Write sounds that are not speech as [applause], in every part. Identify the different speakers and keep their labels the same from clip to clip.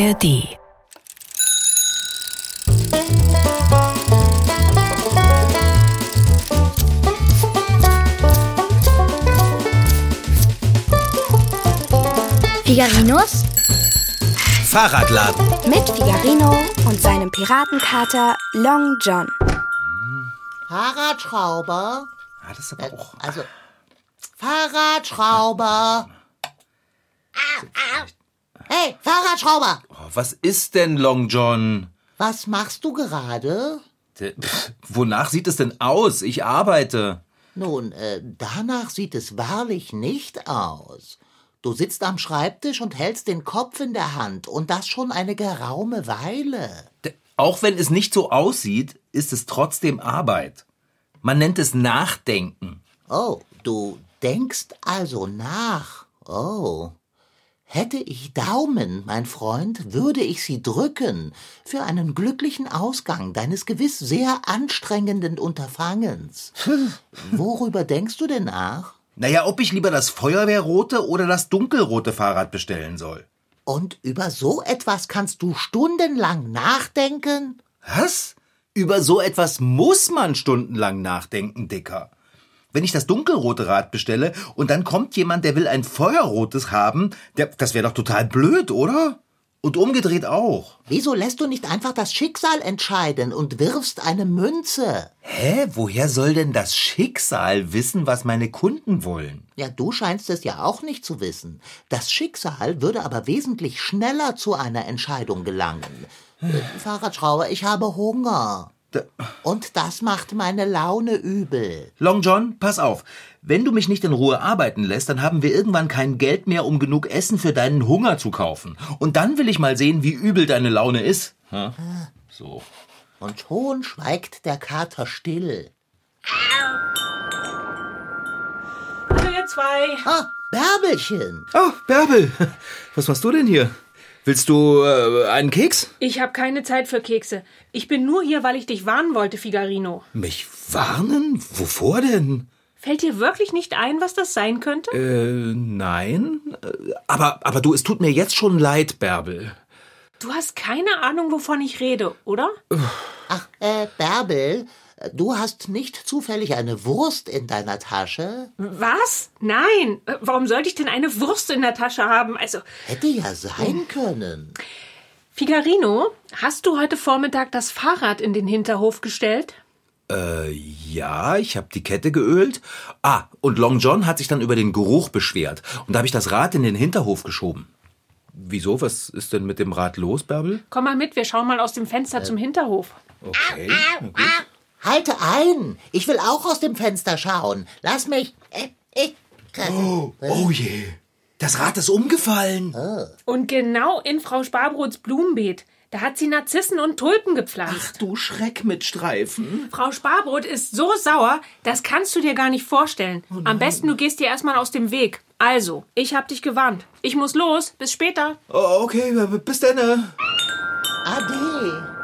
Speaker 1: ARD.
Speaker 2: Figarinos
Speaker 3: Fahrradladen.
Speaker 2: mit Figarino und seinem Piratenkater Long John.
Speaker 4: Fahrradschrauber.
Speaker 3: Ja, das ist aber auch.
Speaker 4: Also, Fahrradschrauber. Hey, Fahrradschrauber.
Speaker 3: Oh, was ist denn Long John?
Speaker 4: Was machst du gerade?
Speaker 3: Pff, [laughs] Wonach sieht es denn aus? Ich arbeite.
Speaker 4: Nun, äh, danach sieht es wahrlich nicht aus. Du sitzt am Schreibtisch und hältst den Kopf in der Hand und das schon eine geraume Weile.
Speaker 3: D- Auch wenn es nicht so aussieht, ist es trotzdem Arbeit. Man nennt es Nachdenken.
Speaker 4: Oh, du denkst also nach. Oh. Hätte ich Daumen, mein Freund, würde ich sie drücken für einen glücklichen Ausgang deines gewiss sehr anstrengenden Unterfangens. [laughs] Worüber denkst du denn nach?
Speaker 3: Naja, ob ich lieber das feuerwehrrote oder das dunkelrote Fahrrad bestellen soll.
Speaker 4: Und über so etwas kannst du stundenlang nachdenken?
Speaker 3: Was? Über so etwas muss man stundenlang nachdenken, Dicker. Wenn ich das dunkelrote Rad bestelle und dann kommt jemand, der will ein feuerrotes haben, der, das wäre doch total blöd, oder? Und umgedreht auch.
Speaker 4: Wieso lässt du nicht einfach das Schicksal entscheiden und wirfst eine Münze?
Speaker 3: Hä? Woher soll denn das Schicksal wissen, was meine Kunden wollen?
Speaker 4: Ja, du scheinst es ja auch nicht zu wissen. Das Schicksal würde aber wesentlich schneller zu einer Entscheidung gelangen. Äh, Fahrradschrauber, ich habe Hunger.
Speaker 3: Da-
Speaker 4: Und das macht meine Laune übel.
Speaker 3: Long John, pass auf. Wenn du mich nicht in Ruhe arbeiten lässt, dann haben wir irgendwann kein Geld mehr, um genug Essen für deinen Hunger zu kaufen. Und dann will ich mal sehen, wie übel deine Laune ist. Hm? So.
Speaker 4: Und schon schweigt der Kater still.
Speaker 5: Hallo ihr zwei.
Speaker 4: Ah, Bärbelchen.
Speaker 3: Oh, Bärbel, was machst du denn hier? Willst du äh, einen Keks?
Speaker 5: Ich habe keine Zeit für Kekse. Ich bin nur hier, weil ich dich warnen wollte, Figarino.
Speaker 3: Mich warnen? Wovor denn?
Speaker 5: Fällt dir wirklich nicht ein, was das sein könnte?
Speaker 3: Äh, nein. Äh, Aber, aber du, es tut mir jetzt schon leid, Bärbel.
Speaker 5: Du hast keine Ahnung, wovon ich rede, oder?
Speaker 4: Ach, äh, Bärbel, du hast nicht zufällig eine Wurst in deiner Tasche?
Speaker 5: Was? Nein. Äh, Warum sollte ich denn eine Wurst in der Tasche haben? Also,
Speaker 4: Hätte ja sein können.
Speaker 5: Figarino, hast du heute Vormittag das Fahrrad in den Hinterhof gestellt?
Speaker 3: Äh, ja, ich habe die Kette geölt. Ah, und Long John hat sich dann über den Geruch beschwert. Und da habe ich das Rad in den Hinterhof geschoben. Wieso? Was ist denn mit dem Rad los, Bärbel?
Speaker 5: Komm mal mit, wir schauen mal aus dem Fenster zum Hinterhof.
Speaker 3: Okay. na gut.
Speaker 4: Halte ein! Ich will auch aus dem Fenster schauen. Lass mich. Äh, ich.
Speaker 3: Oh, oh je. Das Rad ist umgefallen.
Speaker 5: Und genau in Frau Sparbrots Blumenbeet. Da hat sie Narzissen und Tulpen gepflanzt.
Speaker 3: Du Schreck mit Streifen.
Speaker 5: Frau Sparbrot ist so sauer, das kannst du dir gar nicht vorstellen. Am besten du gehst dir erstmal aus dem Weg. Also, ich hab dich gewarnt. Ich muss los. Bis später.
Speaker 3: Oh, okay, bis dann. äh.
Speaker 4: Ade.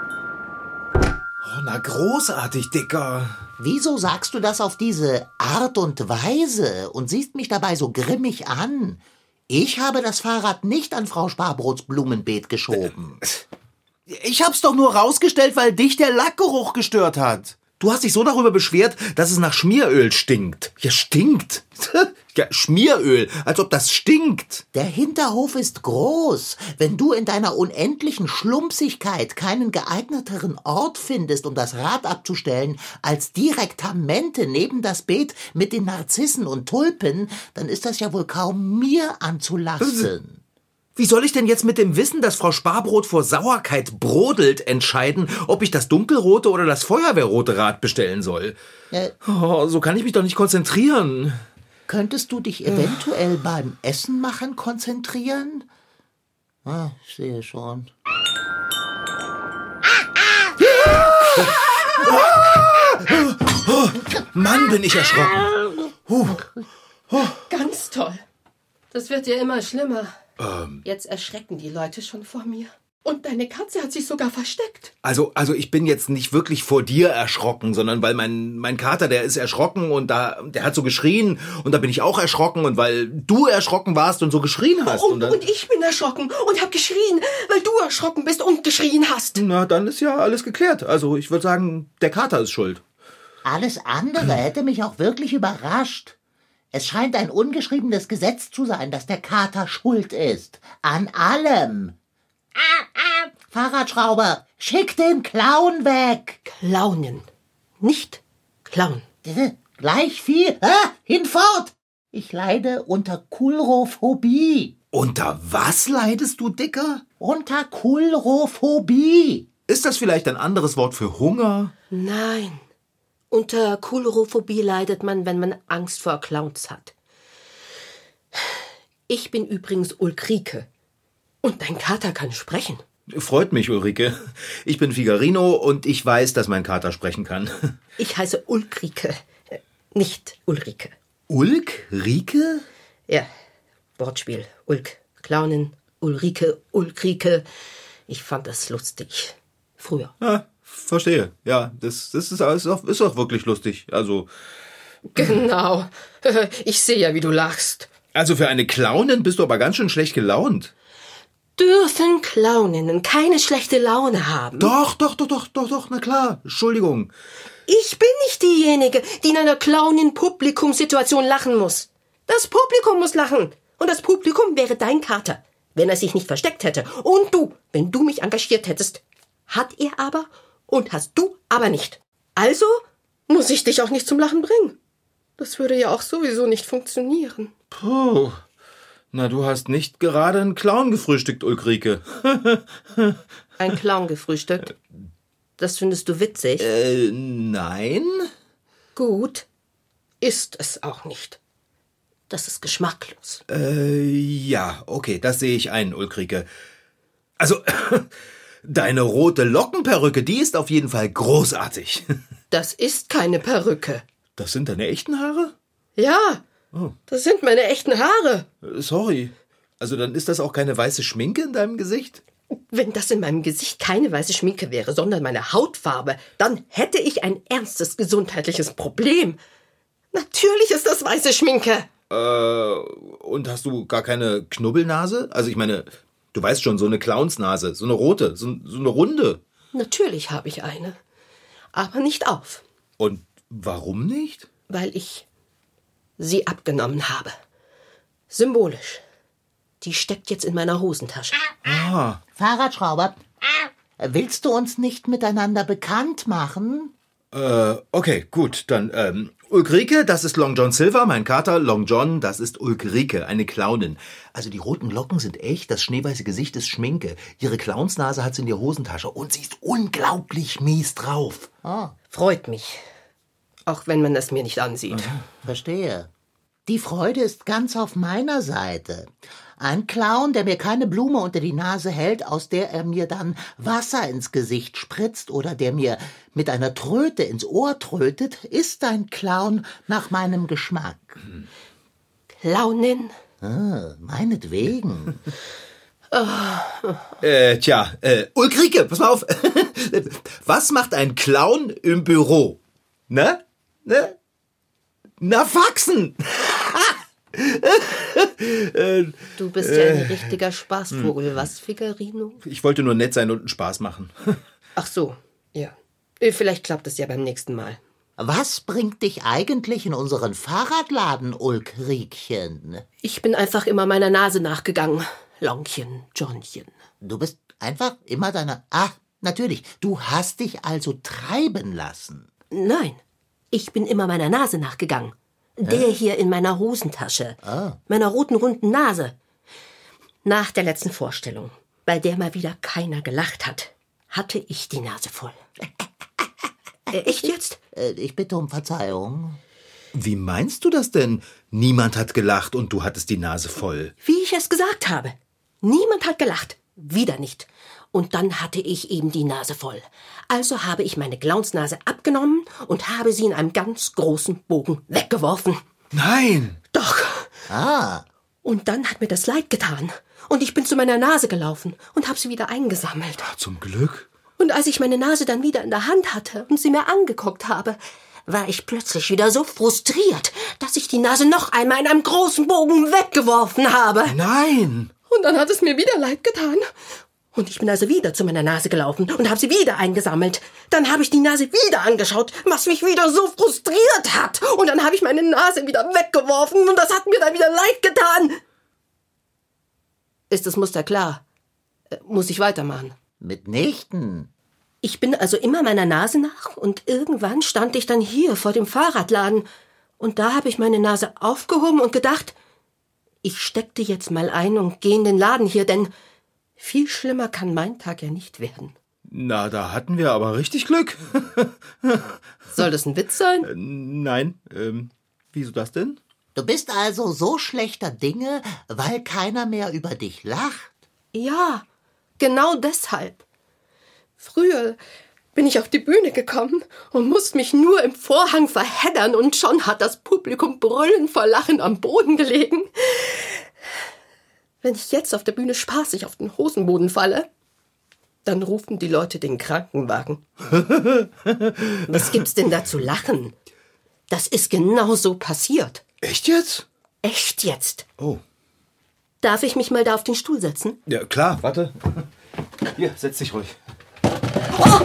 Speaker 3: Na großartig, Dicker.
Speaker 4: Wieso sagst du das auf diese Art und Weise und siehst mich dabei so grimmig an? Ich habe das Fahrrad nicht an Frau Sparbrots Blumenbeet geschoben.
Speaker 3: Ich hab's doch nur rausgestellt, weil dich der Lackgeruch gestört hat. Du hast dich so darüber beschwert, dass es nach Schmieröl stinkt. Ja, stinkt. [laughs] ja, Schmieröl, als ob das stinkt.
Speaker 4: Der Hinterhof ist groß. Wenn du in deiner unendlichen Schlumpsigkeit keinen geeigneteren Ort findest, um das Rad abzustellen, als direktamente neben das Beet mit den Narzissen und Tulpen, dann ist das ja wohl kaum mir anzulasten.
Speaker 3: Wie soll ich denn jetzt mit dem Wissen, dass Frau Sparbrot vor Sauerkeit brodelt, entscheiden, ob ich das dunkelrote oder das feuerwehrrote Rad bestellen soll?
Speaker 4: Äh,
Speaker 3: Oh, so kann ich mich doch nicht konzentrieren.
Speaker 4: könntest du dich eventuell beim Essen machen konzentrieren? Ah, ich sehe schon.
Speaker 3: Mann, bin ich erschrocken.
Speaker 6: Ganz toll. Das wird ja immer schlimmer. Jetzt erschrecken die Leute schon vor mir. Und deine Katze hat sich sogar versteckt.
Speaker 3: Also, also ich bin jetzt nicht wirklich vor dir erschrocken, sondern weil mein, mein Kater, der ist erschrocken und da, der hat so geschrien und da bin ich auch erschrocken und weil du erschrocken warst und so geschrien hast.
Speaker 6: Und,
Speaker 3: dann,
Speaker 6: und ich bin erschrocken und hab geschrien, weil du erschrocken bist und geschrien hast.
Speaker 3: na, dann ist ja alles geklärt. Also ich würde sagen, der Kater ist schuld.
Speaker 4: Alles andere [clears throat] hätte mich auch wirklich überrascht. Es scheint ein ungeschriebenes Gesetz zu sein, dass der Kater schuld ist. An allem. Fahrradschrauber, schick den Clown weg.
Speaker 6: Clownen. Nicht.
Speaker 4: Äh, Gleich viel. Ah, hinfort. Ich leide unter Kulrophobie.
Speaker 3: Unter was leidest du, Dicker?
Speaker 4: Unter Kulrophobie.
Speaker 3: Ist das vielleicht ein anderes Wort für Hunger?
Speaker 6: Nein. Unter Kulrophobie leidet man, wenn man Angst vor Clowns hat. Ich bin übrigens Ulrike. Und dein Kater kann sprechen.
Speaker 3: Freut mich, Ulrike. Ich bin Figarino und ich weiß, dass mein Kater sprechen kann.
Speaker 6: Ich heiße Ulrike, äh, nicht Ulrike.
Speaker 3: Ulk? Rike?
Speaker 6: Ja, Wortspiel. Ulk, Clownin, Ulrike, Ulrike. Ich fand das lustig. Früher.
Speaker 3: Ja, verstehe. Ja, das, das ist, ist, auch, ist auch wirklich lustig. Also,
Speaker 6: Genau. [laughs] Ich sehe ja, wie du lachst.
Speaker 3: also für eine Clownin bist du aber ganz schön schlecht gelaunt.
Speaker 6: Dürfen Clowninnen keine schlechte Laune haben?
Speaker 3: Doch, doch, doch, doch, doch, doch, na klar. Entschuldigung.
Speaker 6: Ich bin nicht diejenige, die in einer Clownin-Publikumssituation lachen muss. Das Publikum muss lachen. Und das Publikum wäre dein Kater, wenn er sich nicht versteckt hätte. Und du, wenn du mich engagiert hättest. Hat er aber und hast du aber nicht. Also muss ich dich auch nicht zum Lachen bringen. Das würde ja auch sowieso nicht funktionieren.
Speaker 3: Puh. Na, du hast nicht gerade einen Clown gefrühstückt, Ulrike. [laughs]
Speaker 6: Ein Clown gefrühstückt. Das findest du witzig?
Speaker 3: Äh, nein?
Speaker 6: Gut. Ist es auch nicht. Das ist geschmacklos.
Speaker 3: Äh, ja, okay, das sehe ich ein, Ulrike. Also, deine rote Lockenperücke, die ist auf jeden Fall großartig. [laughs]
Speaker 6: Das ist keine Perücke.
Speaker 3: Das sind deine echten Haare?
Speaker 6: Ja, das sind meine echten Haare.
Speaker 3: Äh, Sorry. Also dann ist das auch keine weiße Schminke in deinem Gesicht?
Speaker 6: Wenn das in meinem Gesicht keine weiße Schminke wäre, sondern meine Hautfarbe, dann hätte ich ein ernstes gesundheitliches Problem. Natürlich ist das weiße Schminke.
Speaker 3: Äh, und hast du gar keine Knubbelnase? Also ich meine, du weißt schon, so eine Clownsnase, so eine rote, so, so eine runde.
Speaker 6: Natürlich habe ich eine. Aber nicht auf,
Speaker 3: Und warum nicht?
Speaker 6: weil ich sie abgenommen habe. Symbolisch. Die steckt jetzt in meiner Hosentasche.
Speaker 4: Fahrradschrauber, willst du uns nicht miteinander bekannt machen?
Speaker 3: Äh, okay, gut, dann, ähm, Ulrike, das ist Long John Silver, mein Kater. Long John, das ist Ulrike, eine Clownin. Also die roten Locken sind echt, das schneeweiße Gesicht ist Schminke. Ihre Clownsnase hat sie in der Hosentasche und sie ist unglaublich mies drauf.
Speaker 6: Freut mich. Auch wenn man es mir nicht ansieht.
Speaker 4: Verstehe. Die Freude ist ganz auf meiner Seite. Ein Clown, der mir keine Blume unter die Nase hält, aus der er mir dann Wasser ins Gesicht spritzt oder der mir mit einer Tröte ins Ohr trötet, ist ein Clown nach meinem Geschmack.
Speaker 6: Clownin?
Speaker 4: Ah, meinetwegen.
Speaker 3: Äh, tja, äh, Ulrike, pass mal auf. [laughs] Was macht ein Clown im Büro? Ne? Ne? Na, wachsen! [laughs] [laughs]
Speaker 6: Du bist ja ein richtiger Spaßvogel, was, Figarino?
Speaker 3: Ich wollte nur nett sein und einen Spaß machen. [laughs]
Speaker 6: Ach so, ja. Äh, Vielleicht klappt es ja beim nächsten Mal.
Speaker 4: Was bringt dich eigentlich in unseren Fahrradladen, Ulkrikchen?
Speaker 6: Ich bin einfach immer meiner Nase nachgegangen. Longchen, Johnchen.
Speaker 4: Du bist einfach immer deiner. Ah, natürlich. Du hast dich also treiben lassen.
Speaker 6: Nein, ich bin immer meiner Nase nachgegangen. Der hier in meiner Hosentasche. Meiner roten runden Nase. Nach der letzten Vorstellung, bei der mal wieder keiner gelacht hat, hatte ich die Nase voll. Äh, Echt jetzt?
Speaker 4: Äh, ich bitte um Verzeihung.
Speaker 3: Wie meinst du das denn? Niemand hat gelacht und du hattest die Nase voll.
Speaker 6: Wie ich es gesagt habe. Niemand hat gelacht. Wieder nicht. Und dann hatte ich eben die Nase voll. Also habe ich meine Clownsnase abgenommen und habe sie in einem ganz großen Bogen weggeworfen.
Speaker 3: Nein!
Speaker 6: Doch.
Speaker 4: Ah,
Speaker 6: Und dann hat mir das leid getan. Und ich bin zu meiner Nase gelaufen und habe sie wieder eingesammelt.
Speaker 3: Zum Glück.
Speaker 6: Und als ich meine Nase dann wieder in der Hand hatte und sie mir angeguckt habe, war ich plötzlich wieder so frustriert, dass ich die Nase noch einmal in einem großen Bogen weggeworfen habe.
Speaker 3: Nein!
Speaker 6: Und dann hat es mir wieder leid getan. Und ich bin also wieder zu meiner Nase gelaufen und habe sie wieder eingesammelt. Dann habe ich die Nase wieder angeschaut, was mich wieder so frustriert hat. Und dann habe ich meine Nase wieder weggeworfen und das hat mir dann wieder leid getan. Ist das Muster klar? Äh, Muss ich weitermachen?
Speaker 4: Mitnichten.
Speaker 6: Ich bin also immer meiner Nase nach und irgendwann stand ich dann hier vor dem Fahrradladen und da habe ich meine Nase aufgehoben und gedacht, ich steckte jetzt mal ein und gehe in den Laden hier, denn viel schlimmer kann mein Tag ja nicht werden.
Speaker 3: Na, da hatten wir aber richtig Glück. [laughs]
Speaker 6: Soll das ein Witz sein?
Speaker 3: Nein, ähm, wieso das denn?
Speaker 4: Du bist also so schlechter Dinge, weil keiner mehr über dich lacht.
Speaker 6: Ja, genau deshalb. Früher bin ich auf die Bühne gekommen und musste mich nur im Vorhang verheddern und schon hat das Publikum brüllend vor Lachen am Boden gelegen. Wenn ich jetzt auf der Bühne spaßig auf den Hosenboden falle, dann rufen die Leute den Krankenwagen. [laughs] Was gibt's denn da zu lachen? Das ist genau so passiert.
Speaker 3: Echt jetzt?
Speaker 6: Echt jetzt.
Speaker 3: Oh.
Speaker 6: Darf ich mich mal da auf den Stuhl setzen?
Speaker 3: Ja, klar, warte. Hier, setz dich ruhig. Ach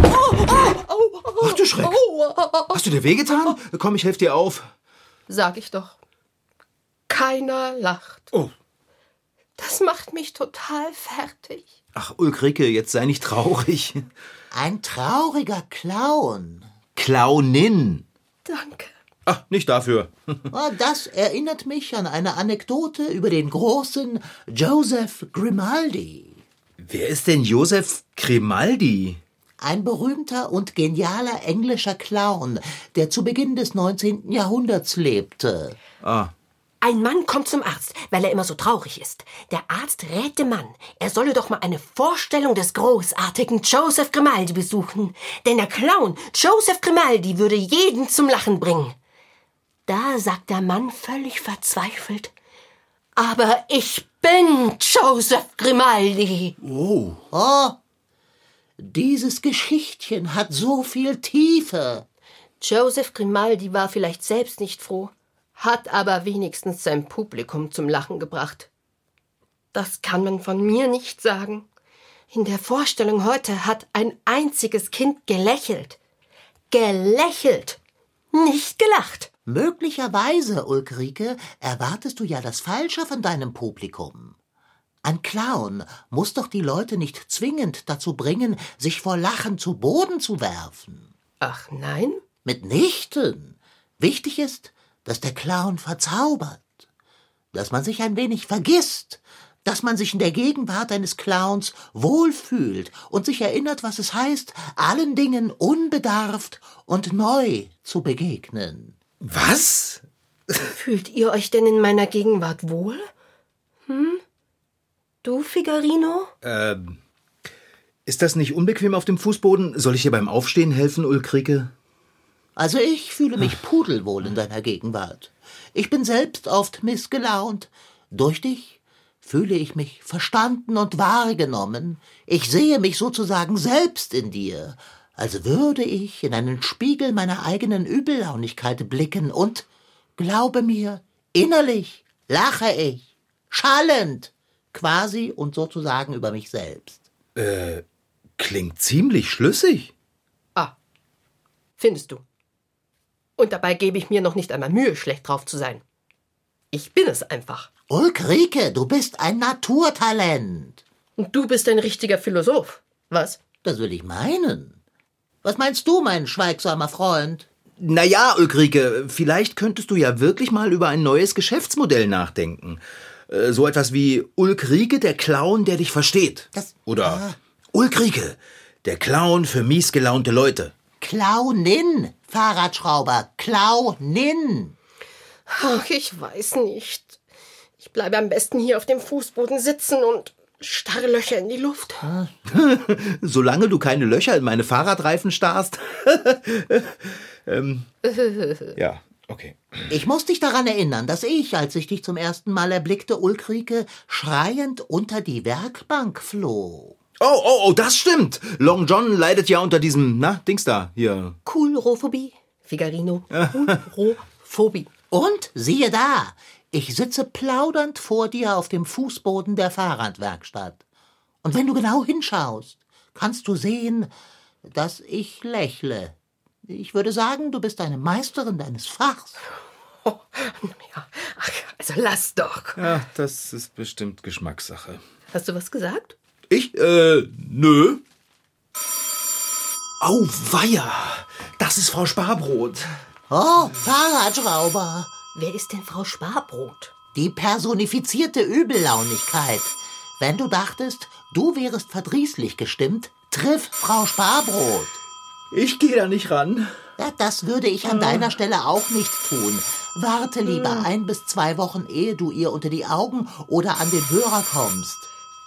Speaker 3: du Schreck. Hast du dir wehgetan? Komm, ich helf dir auf.
Speaker 6: Sag ich doch. Keiner lacht.
Speaker 3: Oh.
Speaker 6: Das macht mich total fertig.
Speaker 3: Ach, Ulrike, jetzt sei nicht traurig.
Speaker 4: Ein trauriger Clown.
Speaker 3: Clownin.
Speaker 6: Danke.
Speaker 3: Ach, nicht dafür.
Speaker 4: Ah, [laughs] Das erinnert mich an eine Anekdote über den großen Joseph Grimaldi.
Speaker 3: Wer ist denn Josef Grimaldi?
Speaker 4: Ein berühmter und genialer englischer Clown, der zu Beginn des 19. Jahrhunderts lebte.
Speaker 6: Ein Mann kommt zum Arzt, weil er immer so traurig ist. Der Arzt rät dem Mann, er solle doch mal eine Vorstellung des großartigen Joseph Grimaldi besuchen. Denn der Clown Joseph Grimaldi würde jeden zum Lachen bringen. Da sagt der Mann völlig verzweifelt, aber ich bin Joseph Grimaldi.
Speaker 4: Oh, dieses Geschichtchen hat so viel Tiefe.
Speaker 6: Joseph Grimaldi war vielleicht selbst nicht froh, hat aber wenigstens sein Publikum zum Lachen gebracht. Das kann man von mir nicht sagen. In der Vorstellung heute hat ein einziges Kind gelächelt. Gelächelt, nicht gelacht.
Speaker 4: Möglicherweise, Ulrike, erwartest du ja das Falsche von deinem Publikum. Ein Clown muss doch die Leute nicht zwingend dazu bringen, sich vor Lachen zu Boden zu werfen.
Speaker 6: Ach nein?
Speaker 4: Mitnichten. Wichtig ist, dass der Clown verzaubert, dass man sich ein wenig vergisst, dass man sich in der Gegenwart eines Clowns wohlfühlt und sich erinnert, was es heißt, allen Dingen unbedarft und neu zu begegnen.
Speaker 3: Was?
Speaker 6: Fühlt ihr euch denn in meiner Gegenwart wohl? Hm? Du, Figarino?
Speaker 3: Ähm, ist das nicht unbequem auf dem Fußboden? Soll ich dir beim Aufstehen helfen, Ulrike?
Speaker 4: Also ich fühle mich pudelwohl in deiner Gegenwart. Ich bin selbst oft missgelaunt. Durch dich fühle ich mich verstanden und wahrgenommen. Ich sehe mich sozusagen selbst in dir, als würde ich in einen Spiegel meiner eigenen Übellaunigkeit blicken und, glaube mir, innerlich lache ich, schallend, quasi und sozusagen über mich selbst.
Speaker 3: Klingt ziemlich schlüssig.
Speaker 6: Ah, findest du? Und dabei gebe ich mir noch nicht einmal Mühe, schlecht drauf zu sein. Ich bin es einfach.
Speaker 4: Ulrike, du bist ein Naturtalent.
Speaker 6: Und du bist ein richtiger Philosoph. Was?
Speaker 4: Das will ich meinen. Was meinst du, mein schweigsamer Freund?
Speaker 3: Naja, Ulrike, vielleicht könntest du ja wirklich mal über ein neues Geschäftsmodell nachdenken. Äh, So etwas wie Ulrike, der Clown, der dich versteht.
Speaker 4: Das-
Speaker 3: Oder
Speaker 4: ah.
Speaker 3: Ulrike, der Clown für miesgelaunte Leute.
Speaker 4: Clownin, Fahrradschrauber, Clownin.
Speaker 6: Ach, ich weiß nicht. Ich bleibe am besten hier auf dem Fußboden sitzen und starre Löcher in die Luft. [laughs]
Speaker 3: Solange du keine Löcher in meine Fahrradreifen starrst. [laughs] ähm, ja, Okay.
Speaker 4: Ich muss dich daran erinnern, dass ich, als ich dich zum ersten Mal erblickte, Ulkrike, schreiend unter die Werkbank floh.
Speaker 3: Oh, oh, oh, das stimmt. Long John leidet ja unter diesem, na, Dings da, hier.
Speaker 6: Coolrophobie, Figarino. [laughs] Coolrophobie.
Speaker 4: Und siehe da, ich sitze plaudernd vor dir auf dem Fußboden der Fahrradwerkstatt. Und wenn du genau hinschaust, kannst du sehen, dass ich lächle. Ich würde sagen, du bist eine Meisterin deines Fachs.
Speaker 6: Oh, [laughs] ja. Ach, also lass doch.
Speaker 3: Ja, das ist bestimmt Geschmackssache.
Speaker 6: Hast du was gesagt?
Speaker 3: Ich, äh, nö. Au, weia. Das ist Frau Sparbrot.
Speaker 4: Oh, Fahrradschrauber.
Speaker 6: Wer ist denn Frau Sparbrot?
Speaker 4: Die personifizierte Übellaunigkeit. Wenn du dachtest, du wärest verdrießlich gestimmt, triff Frau Sparbrot.
Speaker 3: Ich gehe da nicht ran.
Speaker 4: Ja, das würde ich an deiner Stelle auch nicht tun. Warte lieber ein bis zwei Wochen, ehe du ihr unter die Augen oder an den Hörer kommst.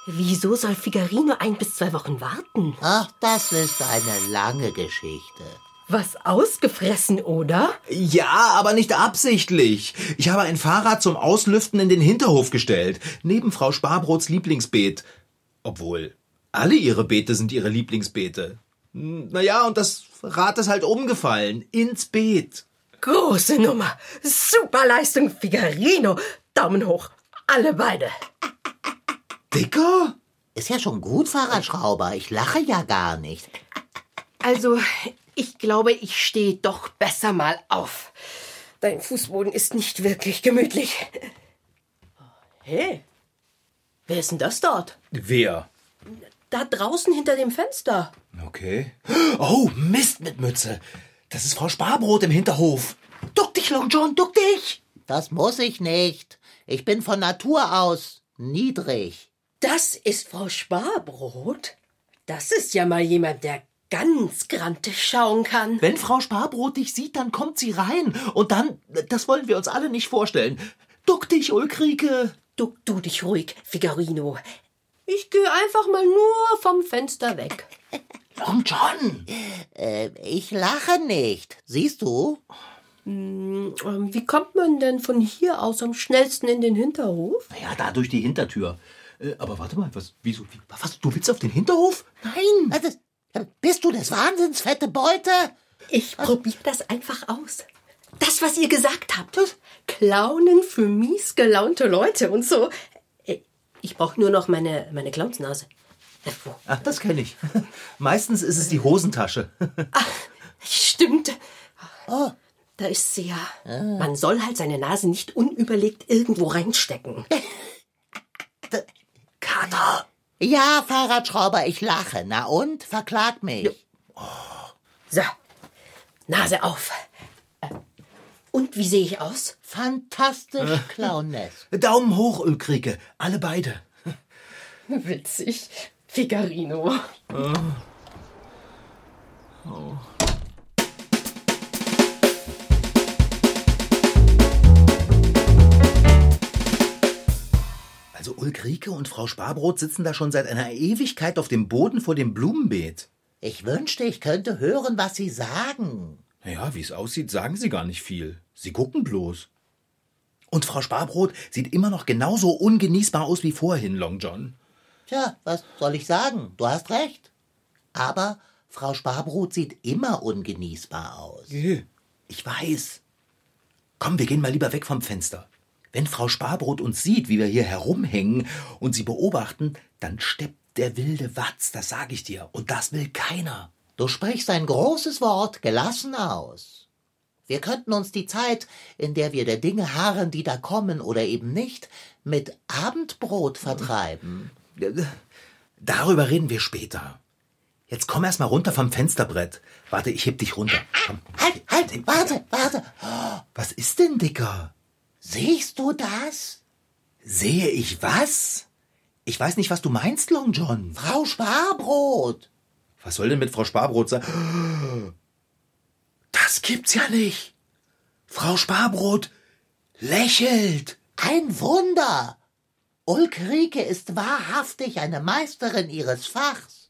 Speaker 6: Wieso soll Figarino ein bis zwei Wochen warten?
Speaker 4: Ach, das ist eine lange Geschichte.
Speaker 6: Was ausgefressen, oder?
Speaker 3: Ja, aber nicht absichtlich. Ich habe ein Fahrrad zum Auslüften in den Hinterhof gestellt, neben Frau Sparbrots Lieblingsbeet. Obwohl, alle ihre Beete sind ihre Lieblingsbeete. Hm, Naja, und das Rad ist halt umgefallen. Ins Beet.
Speaker 6: Große Nummer. Super Leistung, Figarino. Daumen hoch. Alle beide.
Speaker 3: Dicker?
Speaker 4: Ist ja schon gut, Fahrradschrauber. Ich lache ja gar nicht.
Speaker 6: Also, ich glaube, ich stehe doch besser mal auf. Dein Fußboden ist nicht wirklich gemütlich. Hey, wer ist denn das dort?
Speaker 3: Wer?
Speaker 6: Da draußen hinter dem Fenster.
Speaker 3: Okay. Oh, Mist mit Mütze. Das ist Frau Sparbrot im Hinterhof.
Speaker 4: Duck dich, Long John, duck dich! Das muss ich nicht. Ich bin von Natur aus niedrig.
Speaker 6: Das ist Frau Sparbrot? Das ist ja mal jemand, der ganz grantig schauen kann.
Speaker 3: Wenn Frau Sparbrot dich sieht, dann kommt sie rein. Und dann, das wollen wir uns alle nicht vorstellen. Duck dich, Ulkrike.
Speaker 6: Duck du dich ruhig, Figarino. Ich gehe einfach mal nur vom Fenster weg.
Speaker 3: Long John.
Speaker 4: Äh, ich lache nicht. Siehst du?
Speaker 6: Ähm, Wie kommt man denn von hier aus am schnellsten in den Hinterhof?
Speaker 3: Ja, da durch die Hintertür. Äh, aber warte mal, was, wieso, wie, was, du willst auf den Hinterhof?
Speaker 4: Nein. Äh, das- Bist du des Wahnsinns, fette Beute?
Speaker 6: Ich probiere das einfach aus. Das, was ihr gesagt habt. Clownen für mies gelaunte Leute und so. Äh, Ich brauche nur noch meine, meine Clownsnase. Äh?
Speaker 3: Ach, das kenne ich. [laughs] Meistens ist es die Hosentasche. [laughs]
Speaker 6: Stimmt. Oh, da ist sie ja. Man soll halt seine Nase nicht unüberlegt irgendwo reinstecken. [laughs]
Speaker 3: Kater.
Speaker 4: Ja, Fahrradschrauber, ich lache. Na und? Verklag mich.
Speaker 6: So, Nase auf. Äh, Und wie sehe ich aus?
Speaker 4: Fantastisch, Clownesk.
Speaker 3: Daumen hoch, Ulkrike. Alle beide.
Speaker 6: Witzig. Figarino.
Speaker 3: Also Ulkrike und Frau Sparbrot sitzen da schon seit einer Ewigkeit auf dem Boden vor dem Blumenbeet.
Speaker 4: Ich wünschte, ich könnte hören, was Sie sagen.
Speaker 3: Naja, wie es aussieht, sagen sie gar nicht viel. Sie gucken bloß. Und Frau Sparbrot sieht immer noch genauso ungenießbar aus wie vorhin, Long John.
Speaker 4: Tja, was soll ich sagen? Du hast recht. Aber Frau Sparbrot sieht immer ungenießbar aus.
Speaker 3: Ich weiß. Komm, wir gehen mal lieber weg vom Fenster. Wenn Frau Sparbrot uns sieht, wie wir hier herumhängen und sie beobachten, dann steppt der wilde Watz, das sag ich dir. Und das will keiner.
Speaker 4: Du sprichst ein großes Wort gelassen aus. Wir könnten uns die Zeit, in der wir der Dinge harren, die da kommen oder eben nicht, mit Abendbrot vertreiben.
Speaker 3: Darüber reden wir später. Jetzt komm erst mal runter vom Fensterbrett. Warte, ich heb dich runter. Komm.
Speaker 4: Halt, halt, warte, warte.
Speaker 3: Was ist denn, Dicker?
Speaker 4: Siehst du das?
Speaker 3: Sehe ich was? Ich weiß nicht, was du meinst, Long John.
Speaker 4: Frau Sparbrot.
Speaker 3: Was soll denn mit Frau Sparbrot sein? Das gibt's ja nicht. Frau Sparbrot lächelt.
Speaker 4: Ein Wunder. Ulkrike ist wahrhaftig eine Meisterin ihres Fachs.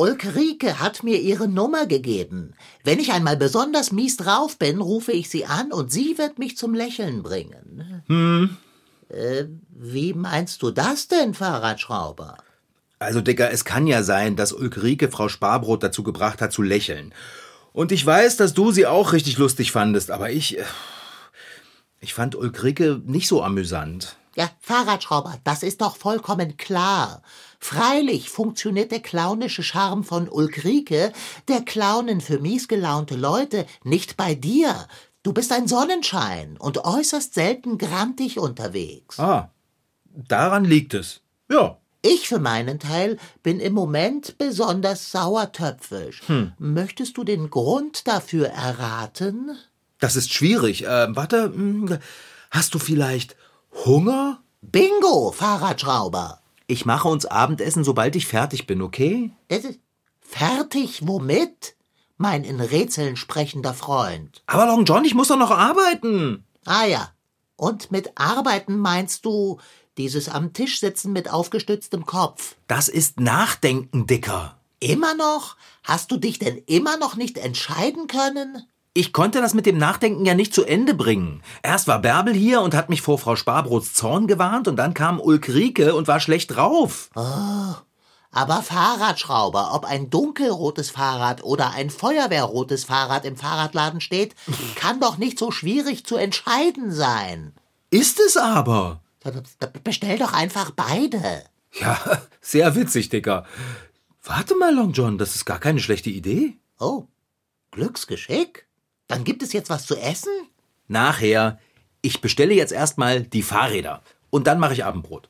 Speaker 4: Ulrike hat mir ihre Nummer gegeben. Wenn ich einmal besonders mies drauf bin, rufe ich sie an und sie wird mich zum Lächeln bringen. Hm. Äh, wie meinst du das denn, Fahrradschrauber?
Speaker 3: Also, Dicker, es kann ja sein, dass Ulrike Frau Sparbrot dazu gebracht hat zu lächeln. Und ich weiß, dass du sie auch richtig lustig fandest, aber ich. äh, Ich fand Ulrike nicht so amüsant.
Speaker 4: Ja, Fahrradschrauber, das ist doch vollkommen klar. Freilich funktioniert der clownische Charme von Ulrike, der Clownen für miesgelaunte Leute, nicht bei dir. Du bist ein Sonnenschein und äußerst selten grantig unterwegs.
Speaker 3: Ah, daran liegt es. Ja.
Speaker 4: Ich für meinen Teil bin im Moment besonders sauertöpfisch. Möchtest du den Grund dafür erraten?
Speaker 3: Das ist schwierig. Äh, warte, hm, hast du vielleicht Hunger?
Speaker 4: Bingo, Fahrradschrauber.
Speaker 3: Ich mache uns Abendessen, sobald ich fertig bin, okay?
Speaker 4: Fertig womit? Mein in Rätseln sprechender Freund.
Speaker 3: Aber Long John, ich muss doch noch arbeiten.
Speaker 4: Ah ja. Und mit Arbeiten meinst du dieses am Tisch sitzen mit aufgestütztem Kopf?
Speaker 3: Das ist Nachdenken, Dicker.
Speaker 4: Immer noch? Hast du dich denn immer noch nicht entscheiden können?
Speaker 3: Ich konnte das mit dem Nachdenken ja nicht zu Ende bringen. Erst war Bärbel hier und hat mich vor Frau Sparbrots Zorn gewarnt und dann kam Ulrike und war schlecht drauf.
Speaker 4: Aber Fahrradschrauber, ob ein dunkelrotes Fahrrad oder ein feuerwehrrotes Fahrrad im Fahrradladen steht, [laughs] kann doch nicht so schwierig zu entscheiden sein.
Speaker 3: Ist es aber.
Speaker 4: Bestell doch einfach beide.
Speaker 3: Ja, [laughs] sehr witzig, Dicker. Warte mal, Long John, das ist gar keine schlechte Idee.
Speaker 4: Oh, Glücksgeschick? Dann gibt es jetzt was zu essen?
Speaker 3: Nachher. Ich bestelle jetzt erstmal die Fahrräder. Und dann mache ich Abendbrot.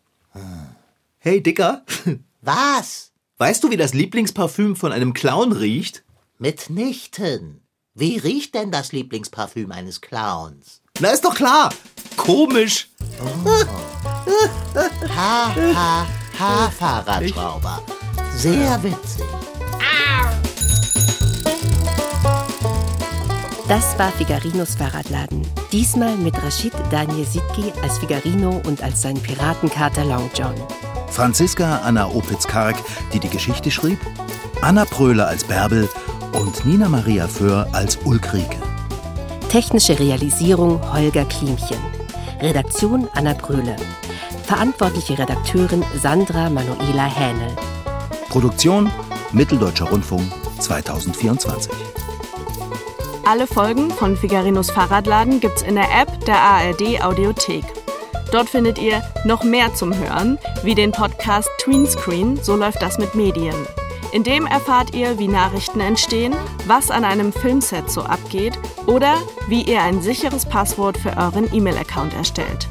Speaker 3: Hey, Dicker. [laughs]
Speaker 4: Was?
Speaker 3: Weißt du, wie das Lieblingsparfüm von einem Clown riecht?
Speaker 4: Mitnichten. Wie riecht denn das Lieblingsparfüm eines Clowns?
Speaker 3: Na, ist doch klar. Komisch.
Speaker 4: Ha, ha, ha, Fahrradschrauber. Sehr witzig.
Speaker 1: Das war Figarinos Fahrradladen. Diesmal mit Rashid Daniel Sitki als Figarino und als sein Piratenkater Long John.
Speaker 7: Franziska Anna Opitz-Karg, die die Geschichte schrieb, Anna Pröhle als Bärbel und Nina Maria Föhr als Ulrike.
Speaker 1: Technische Realisierung Holger Klimchen. Redaktion Anna Bröhle. Verantwortliche Redakteurin Sandra Manuela Hähnel.
Speaker 7: Produktion Mitteldeutscher Rundfunk 2024.
Speaker 8: Alle Folgen von Figarinos Fahrradladen gibt's in der App der ARD Audiothek. Dort findet ihr noch mehr zum Hören, wie den Podcast Tweenscreen, so läuft das mit Medien. In dem erfahrt ihr, wie Nachrichten entstehen, was an einem Filmset so abgeht oder wie ihr ein sicheres Passwort für euren E-Mail-Account erstellt.